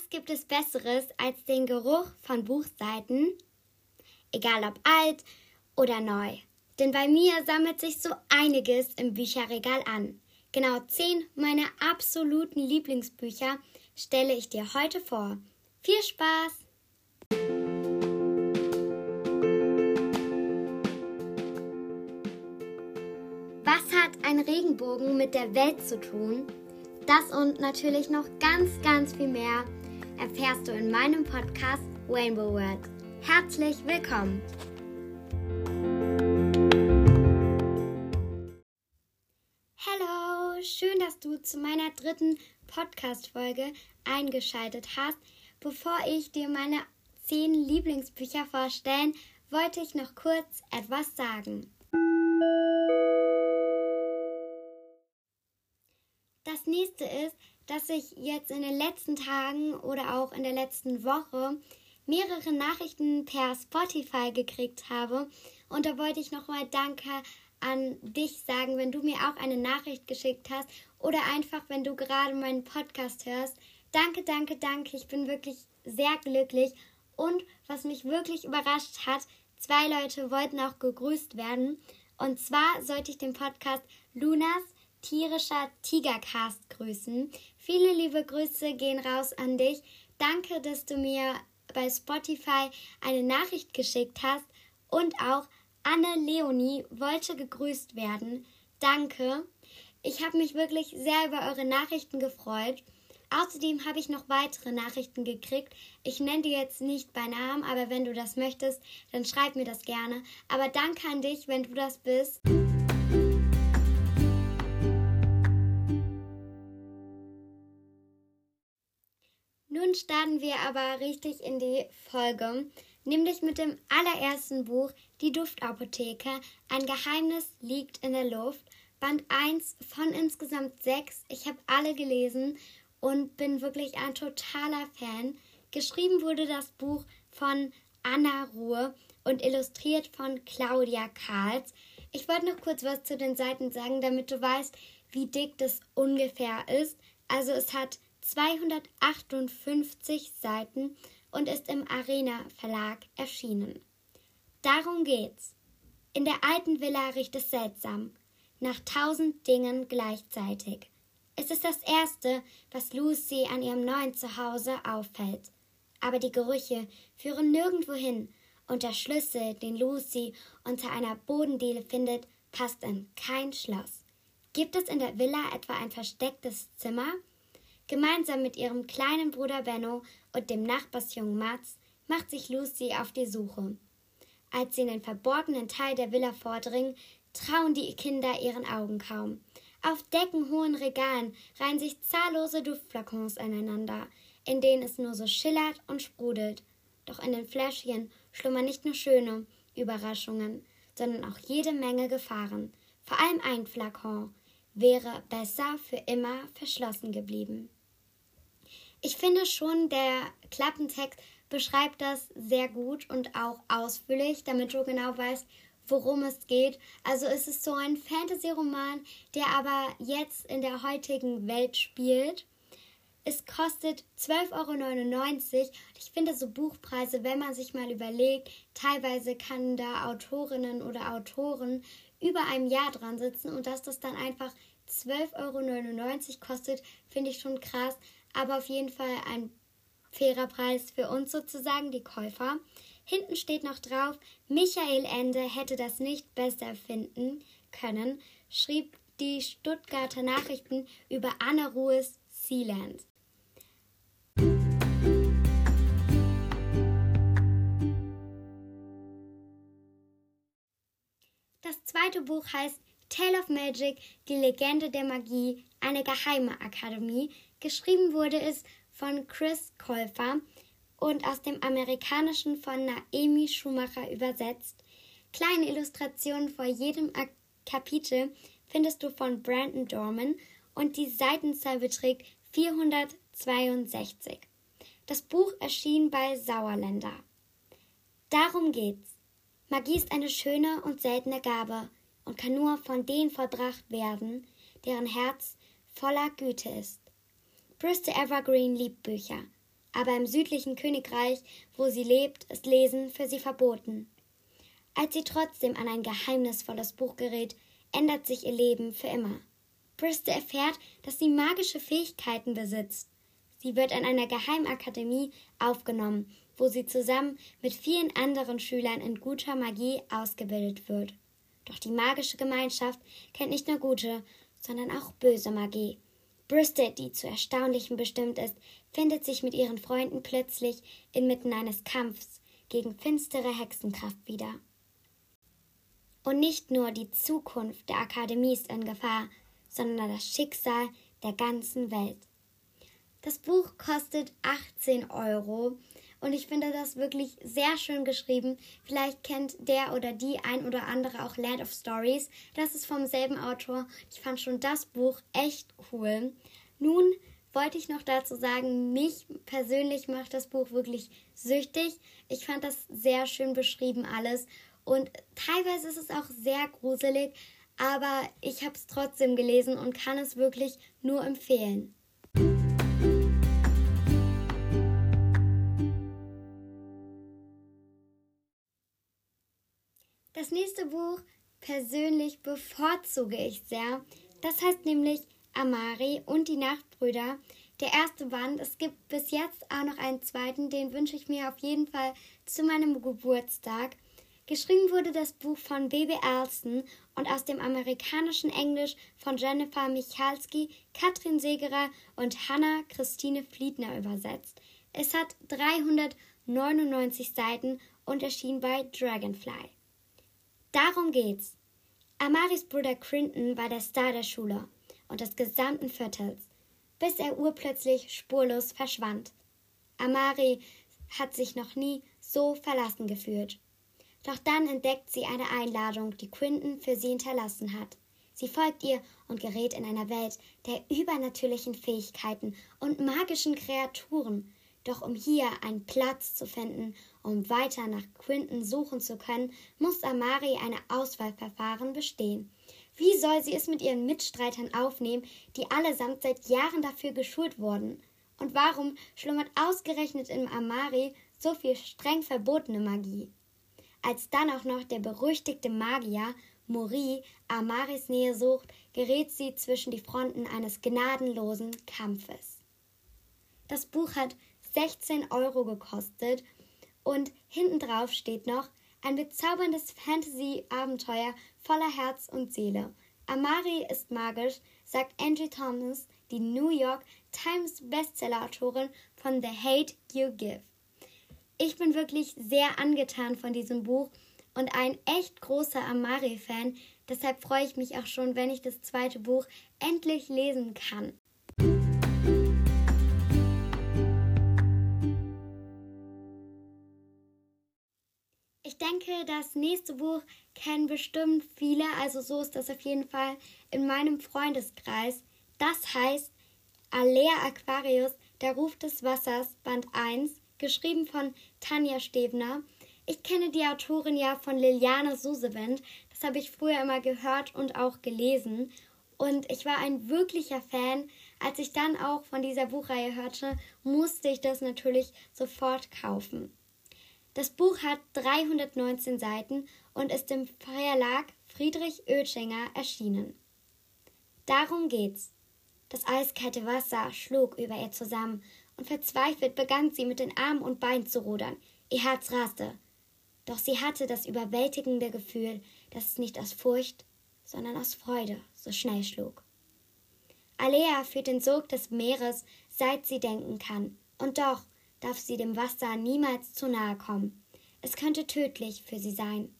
Was gibt es Besseres als den Geruch von Buchseiten? Egal ob alt oder neu. Denn bei mir sammelt sich so einiges im Bücherregal an. Genau zehn meiner absoluten Lieblingsbücher stelle ich dir heute vor. Viel Spaß! Was hat ein Regenbogen mit der Welt zu tun? Das und natürlich noch ganz, ganz viel mehr erfährst du in meinem Podcast Rainbow World. Herzlich willkommen! Hallo, schön, dass du zu meiner dritten Podcast-Folge eingeschaltet hast. Bevor ich dir meine zehn Lieblingsbücher vorstellen, wollte ich noch kurz etwas sagen. Das nächste ist, dass ich jetzt in den letzten Tagen oder auch in der letzten Woche mehrere Nachrichten per Spotify gekriegt habe. Und da wollte ich nochmal Danke an dich sagen, wenn du mir auch eine Nachricht geschickt hast oder einfach, wenn du gerade meinen Podcast hörst. Danke, danke, danke. Ich bin wirklich sehr glücklich. Und was mich wirklich überrascht hat, zwei Leute wollten auch gegrüßt werden. Und zwar sollte ich den Podcast Lunas tierischer Tigercast grüßen. Viele liebe Grüße gehen raus an dich. Danke, dass du mir bei Spotify eine Nachricht geschickt hast. Und auch Anne Leonie wollte gegrüßt werden. Danke. Ich habe mich wirklich sehr über eure Nachrichten gefreut. Außerdem habe ich noch weitere Nachrichten gekriegt. Ich nenne die jetzt nicht bei Namen, aber wenn du das möchtest, dann schreib mir das gerne. Aber danke an dich, wenn du das bist. Nun starten wir aber richtig in die Folge, nämlich mit dem allerersten Buch, Die Duftapotheke. Ein Geheimnis liegt in der Luft. Band 1 von insgesamt 6. Ich habe alle gelesen und bin wirklich ein totaler Fan. Geschrieben wurde das Buch von Anna Ruhe und illustriert von Claudia Karls. Ich wollte noch kurz was zu den Seiten sagen, damit du weißt, wie dick das ungefähr ist. Also es hat 258 Seiten und ist im Arena Verlag erschienen. Darum geht's. In der alten Villa riecht es seltsam, nach tausend Dingen gleichzeitig. Es ist das Erste, was Lucy an ihrem neuen Zuhause auffällt. Aber die Gerüche führen nirgendwo hin und der Schlüssel, den Lucy unter einer Bodendiele findet, passt in kein Schloss. Gibt es in der Villa etwa ein verstecktes Zimmer? Gemeinsam mit ihrem kleinen Bruder Benno und dem Nachbarsjungen Mats macht sich Lucy auf die Suche. Als sie in den verborgenen Teil der Villa vordringen, trauen die Kinder ihren Augen kaum. Auf deckenhohen Regalen reihen sich zahllose Duftflakons aneinander, in denen es nur so schillert und sprudelt. Doch in den Fläschchen schlummern nicht nur schöne Überraschungen, sondern auch jede Menge Gefahren. Vor allem ein Flakon wäre besser für immer verschlossen geblieben. Ich finde schon, der Klappentext beschreibt das sehr gut und auch ausführlich, damit du genau weißt, worum es geht. Also es ist so ein Fantasy-Roman, der aber jetzt in der heutigen Welt spielt. Es kostet 12,99 Euro. Ich finde so Buchpreise, wenn man sich mal überlegt, teilweise kann da Autorinnen oder Autoren über einem Jahr dran sitzen und dass das dann einfach 12,99 Euro kostet, finde ich schon krass aber auf jeden Fall ein fairer Preis für uns sozusagen, die Käufer. Hinten steht noch drauf, Michael Ende hätte das nicht besser finden können, schrieb die Stuttgarter Nachrichten über Anna Ruhes Sealand. Das zweite Buch heißt Tale of Magic, die Legende der Magie, eine geheime Akademie, Geschrieben wurde es von Chris Käufer und aus dem Amerikanischen von Naomi Schumacher übersetzt. Kleine Illustrationen vor jedem Kapitel findest du von Brandon Dorman und die Seitenzahl beträgt 462. Das Buch erschien bei Sauerländer. Darum geht's. Magie ist eine schöne und seltene Gabe und kann nur von denen vollbracht werden, deren Herz voller Güte ist. Bristol Evergreen liebt Bücher. aber im südlichen Königreich, wo sie lebt, ist Lesen für sie verboten. Als sie trotzdem an ein geheimnisvolles Buch gerät, ändert sich ihr Leben für immer. Bristol erfährt, dass sie magische Fähigkeiten besitzt. Sie wird an einer Geheimakademie aufgenommen, wo sie zusammen mit vielen anderen Schülern in guter Magie ausgebildet wird. Doch die magische Gemeinschaft kennt nicht nur gute, sondern auch böse Magie. Bristol, die zu Erstaunlichem bestimmt ist, findet sich mit ihren Freunden plötzlich inmitten eines Kampfs gegen finstere Hexenkraft wieder. Und nicht nur die Zukunft der Akademie ist in Gefahr, sondern das Schicksal der ganzen Welt. Das Buch kostet 18 Euro und ich finde das wirklich sehr schön geschrieben. Vielleicht kennt der oder die ein oder andere auch Land of Stories. Das ist vom selben Autor. Ich fand schon das Buch echt cool. Nun wollte ich noch dazu sagen, mich persönlich macht das Buch wirklich süchtig. Ich fand das sehr schön beschrieben alles und teilweise ist es auch sehr gruselig, aber ich habe es trotzdem gelesen und kann es wirklich nur empfehlen. Das nächste Buch persönlich bevorzuge ich sehr. Das heißt nämlich Amari und die Nachtbrüder. Der erste Band. Es gibt bis jetzt auch noch einen zweiten, den wünsche ich mir auf jeden Fall zu meinem Geburtstag. Geschrieben wurde das Buch von B.B. Alston und aus dem amerikanischen Englisch von Jennifer Michalski, Katrin Segerer und Hannah Christine Fliedner übersetzt. Es hat 399 Seiten und erschien bei Dragonfly. Darum geht's. Amaris Bruder Crinton war der Star der Schule und des gesamten Viertels, bis er urplötzlich spurlos verschwand. Amari hat sich noch nie so verlassen gefühlt. Doch dann entdeckt sie eine Einladung, die Quinton für sie hinterlassen hat. Sie folgt ihr und gerät in einer Welt der übernatürlichen Fähigkeiten und magischen Kreaturen. Doch um hier einen Platz zu finden, um weiter nach Quinton suchen zu können, muss Amari eine Auswahlverfahren bestehen. Wie soll sie es mit ihren Mitstreitern aufnehmen, die allesamt seit Jahren dafür geschult wurden? Und warum schlummert ausgerechnet in Amari so viel streng verbotene Magie? Als dann auch noch der berüchtigte Magier Mori Amaris Nähe sucht, gerät sie zwischen die Fronten eines gnadenlosen Kampfes. Das Buch hat 16 Euro gekostet und hinten drauf steht noch ein bezauberndes Fantasy-Abenteuer voller Herz und Seele. Amari ist magisch, sagt Angie Thomas, die New York Times Bestseller-Autorin von The Hate You Give. Ich bin wirklich sehr angetan von diesem Buch und ein echt großer Amari-Fan. Deshalb freue ich mich auch schon, wenn ich das zweite Buch endlich lesen kann. Denke, das nächste Buch kennen bestimmt viele, also so ist das auf jeden Fall in meinem Freundeskreis. Das heißt Alea Aquarius, der Ruf des Wassers, Band 1 geschrieben von Tanja Stebner. Ich kenne die Autorin ja von Liliane Susevent. Das habe ich früher immer gehört und auch gelesen. Und ich war ein wirklicher Fan. Als ich dann auch von dieser Buchreihe hörte, musste ich das natürlich sofort kaufen. Das Buch hat 319 Seiten und ist im Verlag Friedrich Oetschinger erschienen. Darum geht's. Das eiskalte Wasser schlug über ihr zusammen und verzweifelt begann sie mit den Armen und Beinen zu rudern. Ihr Herz raste. Doch sie hatte das überwältigende Gefühl, dass es nicht aus Furcht, sondern aus Freude so schnell schlug. Alea führt den Sog des Meeres, seit sie denken kann, und doch darf sie dem Wasser niemals zu nahe kommen. Es könnte tödlich für sie sein.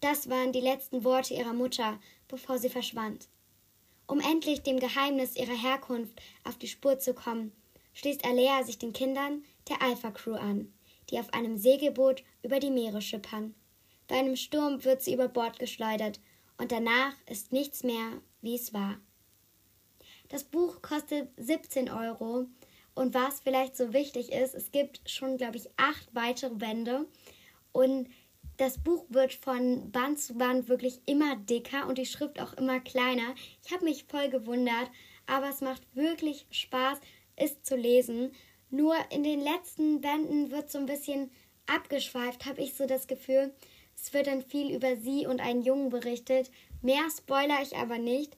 Das waren die letzten Worte ihrer Mutter, bevor sie verschwand. Um endlich dem Geheimnis ihrer Herkunft auf die Spur zu kommen, schließt Alea sich den Kindern der Alpha Crew an, die auf einem Segelboot über die Meere schippern. Bei einem Sturm wird sie über Bord geschleudert und danach ist nichts mehr, wie es war. Das Buch kostet 17 Euro und was vielleicht so wichtig ist, es gibt schon, glaube ich, acht weitere Bände und das Buch wird von Band zu Band wirklich immer dicker und die Schrift auch immer kleiner. Ich habe mich voll gewundert, aber es macht wirklich Spaß, ist zu lesen. Nur in den letzten Bänden wird so ein bisschen abgeschweift, habe ich so das Gefühl. Es wird dann viel über sie und einen Jungen berichtet. Mehr spoiler ich aber nicht.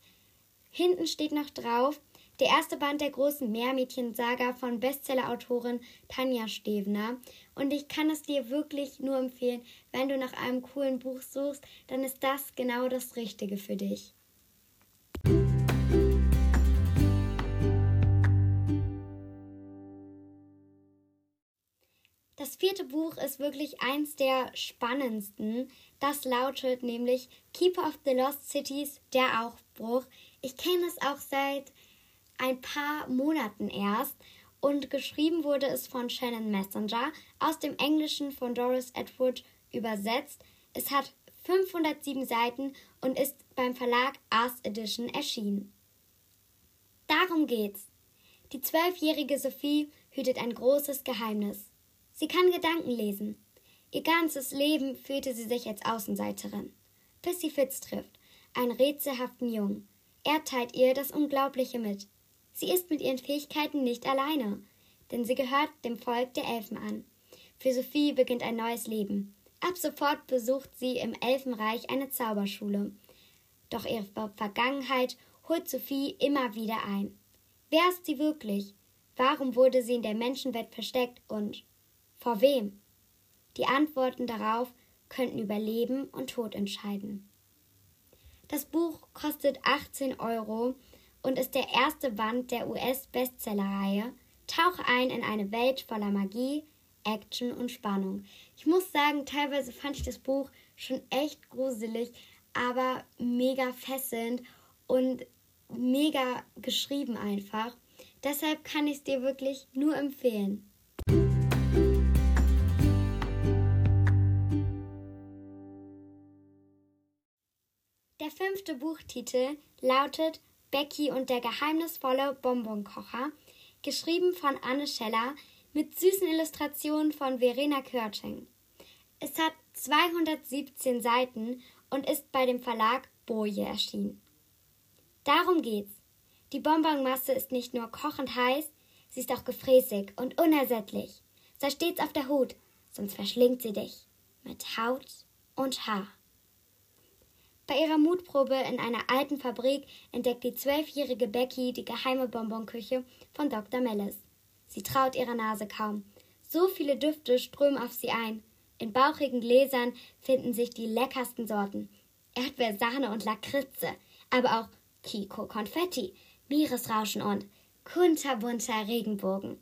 Hinten steht noch drauf, der erste Band der großen Meermädchen-Saga von Bestsellerautorin Tanja Stevener. Und ich kann es dir wirklich nur empfehlen, wenn du nach einem coolen Buch suchst, dann ist das genau das Richtige für dich. Das vierte Buch ist wirklich eins der spannendsten. Das lautet nämlich Keeper of the Lost Cities, der Aufbruch. Ich kenne es auch seit ein paar Monaten erst und geschrieben wurde es von Shannon Messenger, aus dem Englischen von Doris Edward übersetzt. Es hat 507 Seiten und ist beim Verlag Ars Edition erschienen. Darum geht's. Die zwölfjährige Sophie hütet ein großes Geheimnis. Sie kann Gedanken lesen. Ihr ganzes Leben fühlte sie sich als Außenseiterin, bis sie Fitz trifft, einen rätselhaften Jungen. Er teilt ihr das Unglaubliche mit. Sie ist mit ihren Fähigkeiten nicht alleine, denn sie gehört dem Volk der Elfen an. Für Sophie beginnt ein neues Leben. Ab sofort besucht sie im Elfenreich eine Zauberschule. Doch ihre Vergangenheit holt Sophie immer wieder ein. Wer ist sie wirklich? Warum wurde sie in der Menschenwelt versteckt und vor wem? Die Antworten darauf könnten über Leben und Tod entscheiden. Das Buch kostet 18 Euro und ist der erste Band der US-Bestsellerreihe. Tauche ein in eine Welt voller Magie, Action und Spannung. Ich muss sagen, teilweise fand ich das Buch schon echt gruselig, aber mega fesselnd und mega geschrieben einfach. Deshalb kann ich es dir wirklich nur empfehlen. Der fünfte Buchtitel lautet Becky und der geheimnisvolle Bonbonkocher, geschrieben von Anne Scheller mit süßen Illustrationen von Verena Körting. Es hat 217 Seiten und ist bei dem Verlag Boje erschienen. Darum geht's. Die Bonbonmasse ist nicht nur kochend heiß, sie ist auch gefräßig und unersättlich. Sei stets auf der Hut, sonst verschlingt sie dich mit Haut und Haar. Bei ihrer Mutprobe in einer alten Fabrik entdeckt die zwölfjährige Becky die geheime Bonbonküche von Dr. Mellis. Sie traut ihrer Nase kaum. So viele Düfte strömen auf sie ein. In bauchigen Gläsern finden sich die leckersten Sorten. Erdbeer, Sahne und Lakritze, aber auch Kiko Konfetti, Meeresrauschen und kunterbunter Regenbogen.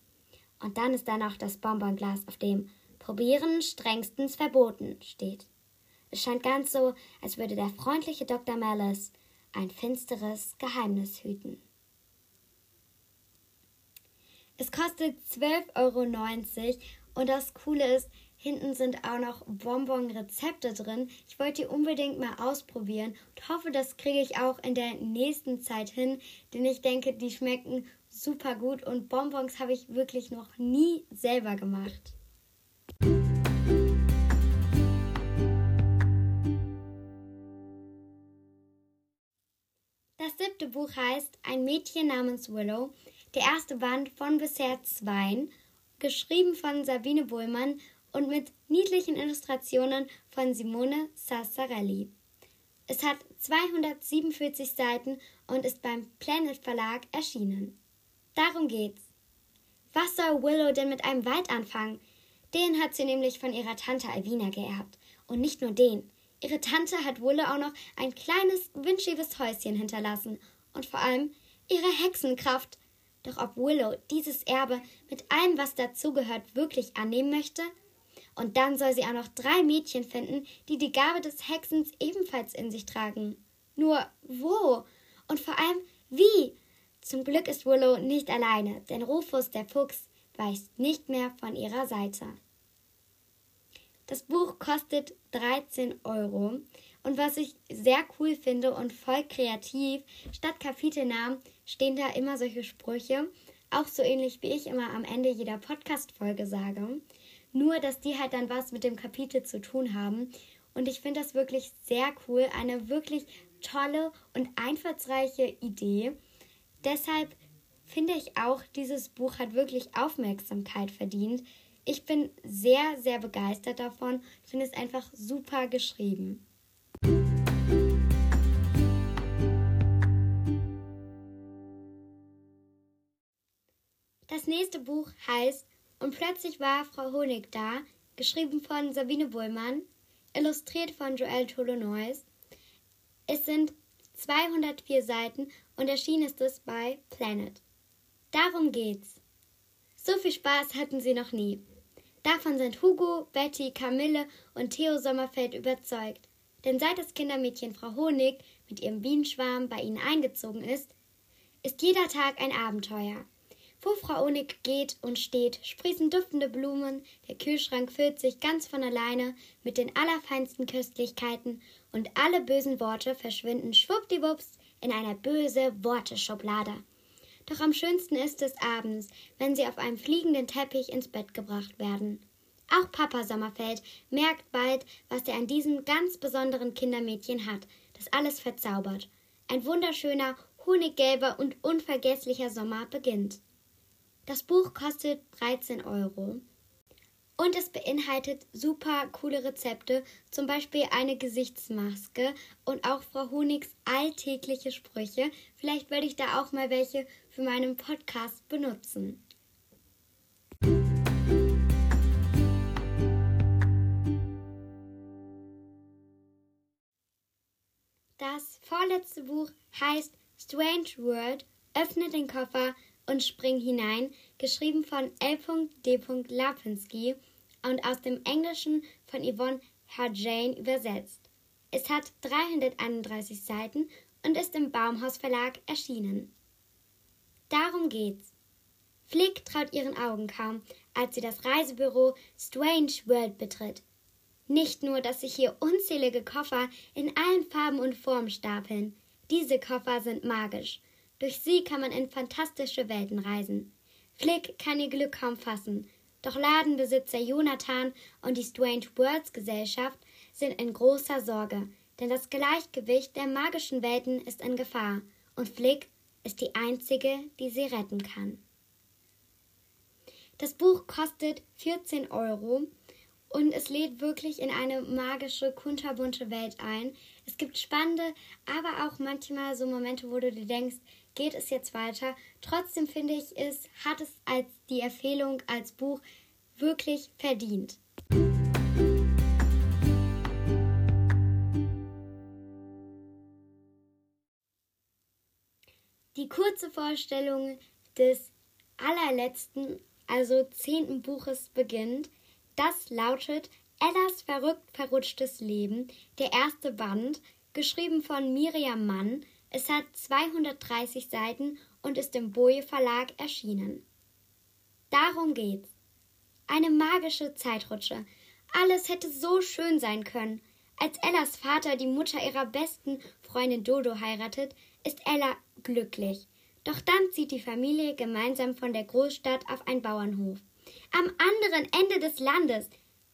Und dann ist da noch das Bonbonglas, auf dem Probieren strengstens verboten steht. Es scheint ganz so, als würde der freundliche Dr. Malice ein finsteres Geheimnis hüten. Es kostet 12,90 Euro und das Coole ist, hinten sind auch noch Bonbon-Rezepte drin. Ich wollte die unbedingt mal ausprobieren und hoffe, das kriege ich auch in der nächsten Zeit hin, denn ich denke, die schmecken super gut und Bonbons habe ich wirklich noch nie selber gemacht. Das siebte Buch heißt Ein Mädchen namens Willow, der erste Band von bisher zweien, geschrieben von Sabine Bullmann und mit niedlichen Illustrationen von Simone Sassarelli. Es hat 247 Seiten und ist beim Planet Verlag erschienen. Darum geht's. Was soll Willow denn mit einem Wald anfangen? Den hat sie nämlich von ihrer Tante Alvina geerbt. Und nicht nur den. Ihre Tante hat Wulle auch noch ein kleines, windschiges Häuschen hinterlassen und vor allem ihre Hexenkraft. Doch ob Willow dieses Erbe mit allem, was dazugehört, wirklich annehmen möchte? Und dann soll sie auch noch drei Mädchen finden, die die Gabe des Hexens ebenfalls in sich tragen. Nur wo? Und vor allem wie? Zum Glück ist Willow nicht alleine, denn Rufus der Fuchs weicht nicht mehr von ihrer Seite. Das Buch kostet 13 Euro. Und was ich sehr cool finde und voll kreativ, statt Kapitelnamen stehen da immer solche Sprüche. Auch so ähnlich wie ich immer am Ende jeder Podcast-Folge sage. Nur, dass die halt dann was mit dem Kapitel zu tun haben. Und ich finde das wirklich sehr cool. Eine wirklich tolle und einfallsreiche Idee. Deshalb finde ich auch, dieses Buch hat wirklich Aufmerksamkeit verdient. Ich bin sehr, sehr begeistert davon. Ich finde es einfach super geschrieben. Das nächste Buch heißt Und plötzlich war Frau Honig da, geschrieben von Sabine Bullmann, illustriert von Joël Tolonois. Es sind 204 Seiten und erschienen ist es bei Planet. Darum geht's. So viel Spaß hatten sie noch nie. Davon sind Hugo, Betty, Camille und Theo Sommerfeld überzeugt. Denn seit das Kindermädchen Frau Honig mit ihrem Bienenschwarm bei ihnen eingezogen ist, ist jeder Tag ein Abenteuer. Wo Frau Honig geht und steht, sprießen duftende Blumen, der Kühlschrank füllt sich ganz von alleine mit den allerfeinsten Köstlichkeiten und alle bösen Worte verschwinden schwuppdiwupps in einer böse Worteschublade. Doch am schönsten ist es abends, wenn sie auf einem fliegenden Teppich ins Bett gebracht werden. Auch Papa Sommerfeld merkt bald, was er an diesem ganz besonderen Kindermädchen hat, das alles verzaubert. Ein wunderschöner, honiggelber und unvergesslicher Sommer beginnt. Das Buch kostet 13 Euro. Und es beinhaltet super coole Rezepte, zum Beispiel eine Gesichtsmaske und auch Frau Honigs alltägliche Sprüche. Vielleicht werde ich da auch mal welche für meinen Podcast benutzen. Das vorletzte Buch heißt Strange World, öffne den Koffer und spring hinein, geschrieben von L.D. Lapinski und aus dem Englischen von Yvonne Jane übersetzt. Es hat 331 Seiten und ist im Baumhaus Verlag erschienen. Darum geht's. Flick traut ihren Augen kaum, als sie das Reisebüro Strange World betritt. Nicht nur, dass sich hier unzählige Koffer in allen Farben und Formen stapeln, diese Koffer sind magisch. Durch sie kann man in fantastische Welten reisen. Flick kann ihr Glück kaum fassen, doch Ladenbesitzer Jonathan und die Strange Worlds Gesellschaft sind in großer Sorge, denn das Gleichgewicht der magischen Welten ist in Gefahr und Flick ist die einzige, die sie retten kann. Das Buch kostet 14 Euro und es lädt wirklich in eine magische, kunterbunte Welt ein. Es gibt spannende, aber auch manchmal so Momente, wo du dir denkst, geht es jetzt weiter. Trotzdem finde ich, es hat es als die Empfehlung als Buch wirklich verdient. Die kurze Vorstellung des allerletzten, also zehnten Buches beginnt. Das lautet Ellas verrückt verrutschtes Leben, der erste Band, geschrieben von Miriam Mann, es hat 230 Seiten und ist im Boje Verlag erschienen. Darum geht's. Eine magische Zeitrutsche. Alles hätte so schön sein können. Als Ellas Vater die Mutter ihrer besten Freundin Dodo heiratet, ist Ella glücklich. Doch dann zieht die Familie gemeinsam von der Großstadt auf einen Bauernhof. Am anderen Ende des Landes.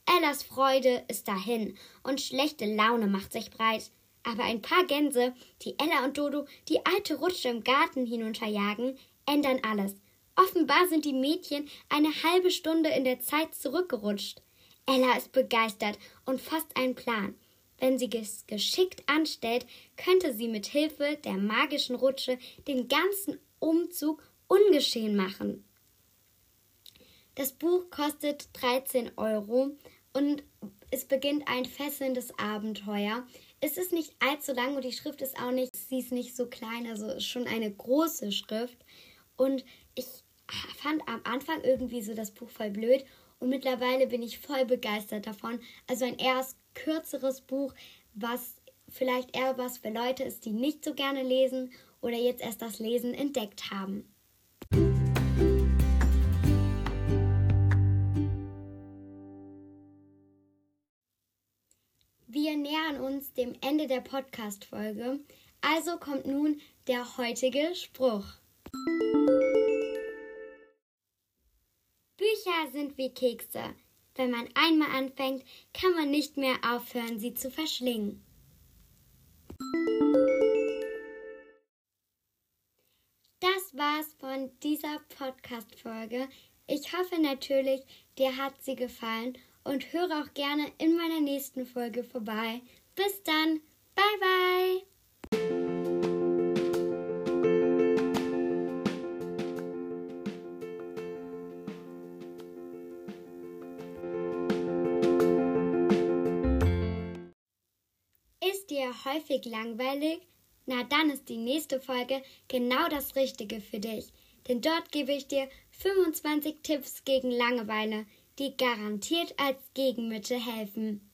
Ellas Freude ist dahin und schlechte Laune macht sich breit. Aber ein paar Gänse, die Ella und Dodo die alte Rutsche im Garten hinunterjagen, ändern alles. Offenbar sind die Mädchen eine halbe Stunde in der Zeit zurückgerutscht. Ella ist begeistert und fasst einen Plan. Wenn sie es geschickt anstellt, könnte sie mit Hilfe der magischen Rutsche den ganzen Umzug ungeschehen machen. Das Buch kostet 13 Euro und es beginnt ein fesselndes Abenteuer. Es ist nicht allzu lang und die Schrift ist auch nicht, sie ist nicht so klein, also schon eine große Schrift. Und ich fand am Anfang irgendwie so das Buch voll blöd und mittlerweile bin ich voll begeistert davon. Also ein eher kürzeres Buch, was vielleicht eher was für Leute ist, die nicht so gerne lesen oder jetzt erst das Lesen entdeckt haben. Wir nähern uns dem Ende der Podcast-Folge. Also kommt nun der heutige Spruch. Sind wie Kekse. Wenn man einmal anfängt, kann man nicht mehr aufhören, sie zu verschlingen. Das war's von dieser Podcast-Folge. Ich hoffe natürlich, dir hat sie gefallen und höre auch gerne in meiner nächsten Folge vorbei. Bis dann. Bye bye. Häufig langweilig? Na dann ist die nächste Folge genau das Richtige für dich. Denn dort gebe ich dir 25 Tipps gegen Langeweile, die garantiert als Gegenmittel helfen.